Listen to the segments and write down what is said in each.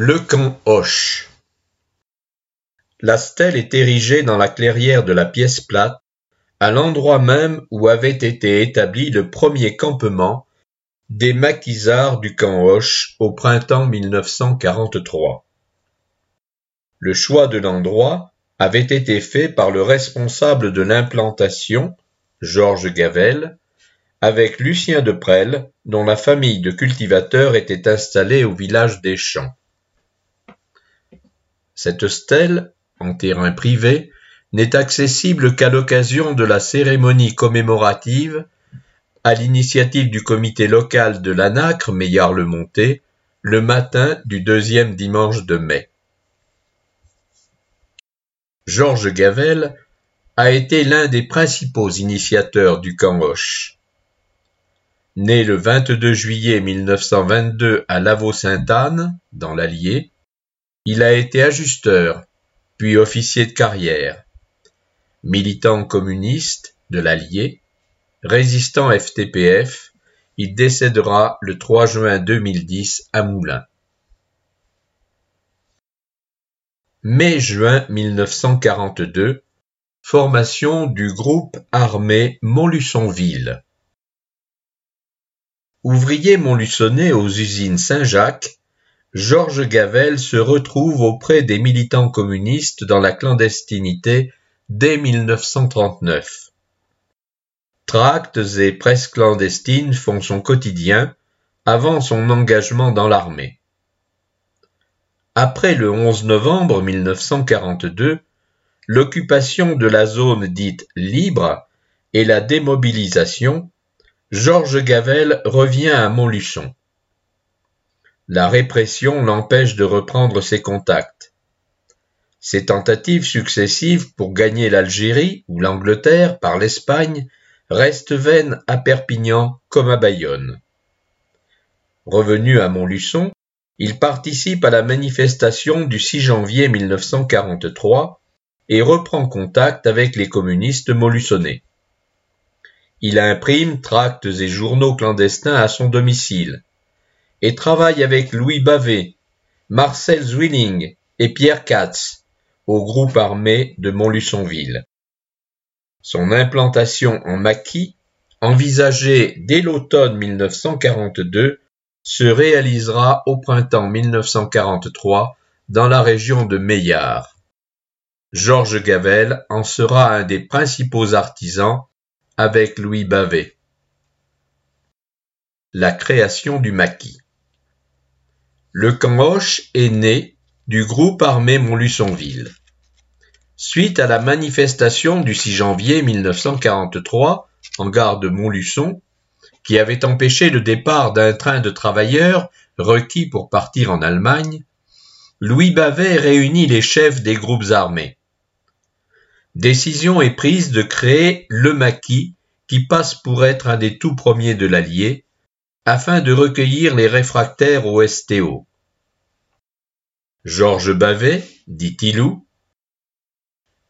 Le camp Hoche La stèle est érigée dans la clairière de la pièce plate, à l'endroit même où avait été établi le premier campement des maquisards du camp Hoche au printemps 1943. Le choix de l'endroit avait été fait par le responsable de l'implantation, Georges Gavel, avec Lucien de Presles, dont la famille de cultivateurs était installée au village des Champs. Cette stèle, en terrain privé, n'est accessible qu'à l'occasion de la cérémonie commémorative, à l'initiative du comité local de l'ANACRE Meillard-le-Monté, le matin du deuxième dimanche de mai. Georges Gavel a été l'un des principaux initiateurs du camp Hoche. Né le 22 juillet 1922 à Lavaux-Sainte-Anne, dans l'Allier, il a été ajusteur, puis officier de carrière. Militant communiste de l'Allier, résistant FTPF, il décédera le 3 juin 2010 à Moulins. Mai-juin 1942, formation du groupe armé Montluçonville. Ouvrier montluçonnais aux usines Saint-Jacques, Georges Gavel se retrouve auprès des militants communistes dans la clandestinité dès 1939. Tracts et presses clandestines font son quotidien avant son engagement dans l'armée. Après le 11 novembre 1942, l'occupation de la zone dite libre et la démobilisation, Georges Gavel revient à Montluçon. La répression l'empêche de reprendre ses contacts. Ses tentatives successives pour gagner l'Algérie ou l'Angleterre par l'Espagne restent vaines à Perpignan comme à Bayonne. Revenu à Montluçon, il participe à la manifestation du 6 janvier 1943 et reprend contact avec les communistes montluçonnais. Il imprime tracts et journaux clandestins à son domicile et travaille avec Louis Bavet, Marcel Zwilling et Pierre Katz au groupe armé de Montluçonville. Son implantation en maquis, envisagée dès l'automne 1942, se réalisera au printemps 1943 dans la région de Meillard. Georges Gavel en sera un des principaux artisans avec Louis Bavet. La création du maquis. Le camp Hoche est né du groupe armé Montluçonville. Suite à la manifestation du 6 janvier 1943 en gare de Montluçon, qui avait empêché le départ d'un train de travailleurs requis pour partir en Allemagne, Louis Bavet réunit les chefs des groupes armés. Décision est prise de créer le maquis qui passe pour être un des tout premiers de l'Allier, afin de recueillir les réfractaires au STO. Georges Bavet, dit Tilou,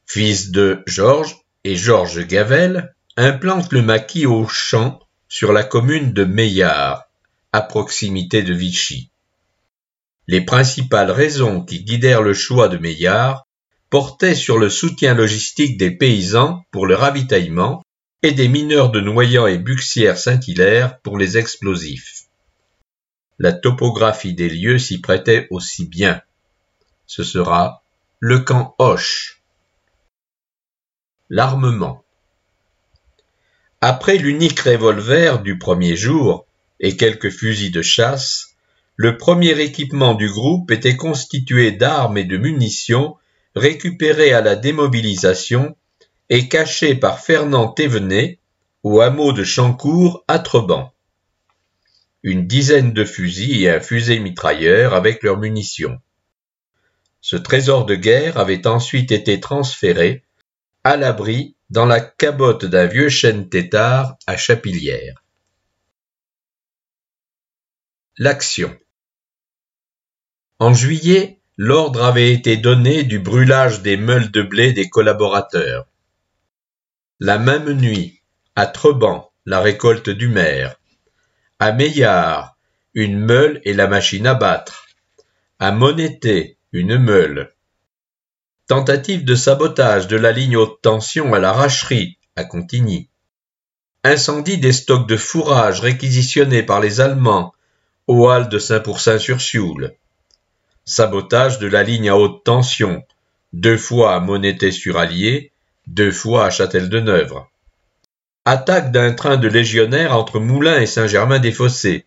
fils de Georges et Georges Gavel, implante le maquis au champ sur la commune de Meillard, à proximité de Vichy. Les principales raisons qui guidèrent le choix de Meillard portaient sur le soutien logistique des paysans pour le ravitaillement et des mineurs de Noyant et Buxières-Saint-Hilaire pour les explosifs. La topographie des lieux s'y prêtait aussi bien. Ce sera le camp Hoche. L'armement. Après l'unique revolver du premier jour et quelques fusils de chasse, le premier équipement du groupe était constitué d'armes et de munitions récupérées à la démobilisation et caché par Fernand Thévenet au hameau de Chancourt à Treban. Une dizaine de fusils et un fusil mitrailleur avec leurs munitions. Ce trésor de guerre avait ensuite été transféré à l'abri dans la cabotte d'un vieux chêne tétard à Chapilières. L'action. En juillet, l'ordre avait été donné du brûlage des meules de blé des collaborateurs. La même nuit, à Treban, la récolte du maire. À Meillard, une meule et la machine à battre. à Monété, une meule. Tentative de sabotage de la ligne haute tension à la Racherie, à Contigny. Incendie des stocks de fourrage réquisitionnés par les Allemands au hall de Saint-Pourçain-sur-Sioule. Sabotage de la ligne à haute tension, deux fois à Monété-sur-Allier, deux fois à Châtel-de-Neuvre. Attaque d'un train de légionnaires entre Moulins et Saint-Germain-des-Fossés.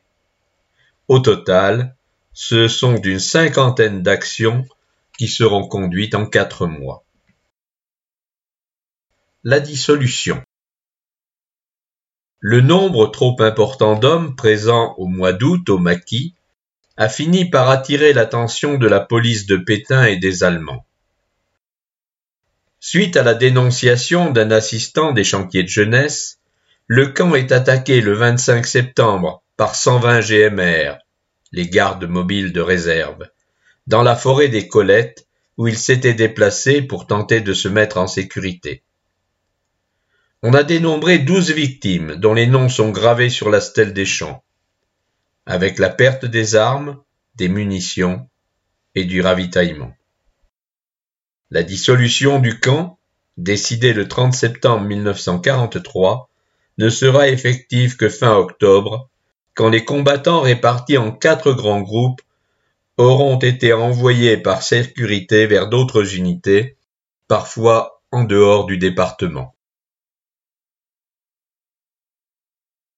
Au total, ce sont d'une cinquantaine d'actions qui seront conduites en quatre mois. La dissolution. Le nombre trop important d'hommes présents au mois d'août au maquis a fini par attirer l'attention de la police de Pétain et des Allemands. Suite à la dénonciation d'un assistant des chantiers de jeunesse, le camp est attaqué le 25 septembre par 120 GMR, les gardes mobiles de réserve, dans la forêt des Colettes où il s'était déplacé pour tenter de se mettre en sécurité. On a dénombré douze victimes dont les noms sont gravés sur la stèle des champs, avec la perte des armes, des munitions et du ravitaillement. La dissolution du camp, décidée le 30 septembre 1943, ne sera effective que fin octobre, quand les combattants répartis en quatre grands groupes auront été envoyés par sécurité vers d'autres unités, parfois en dehors du département.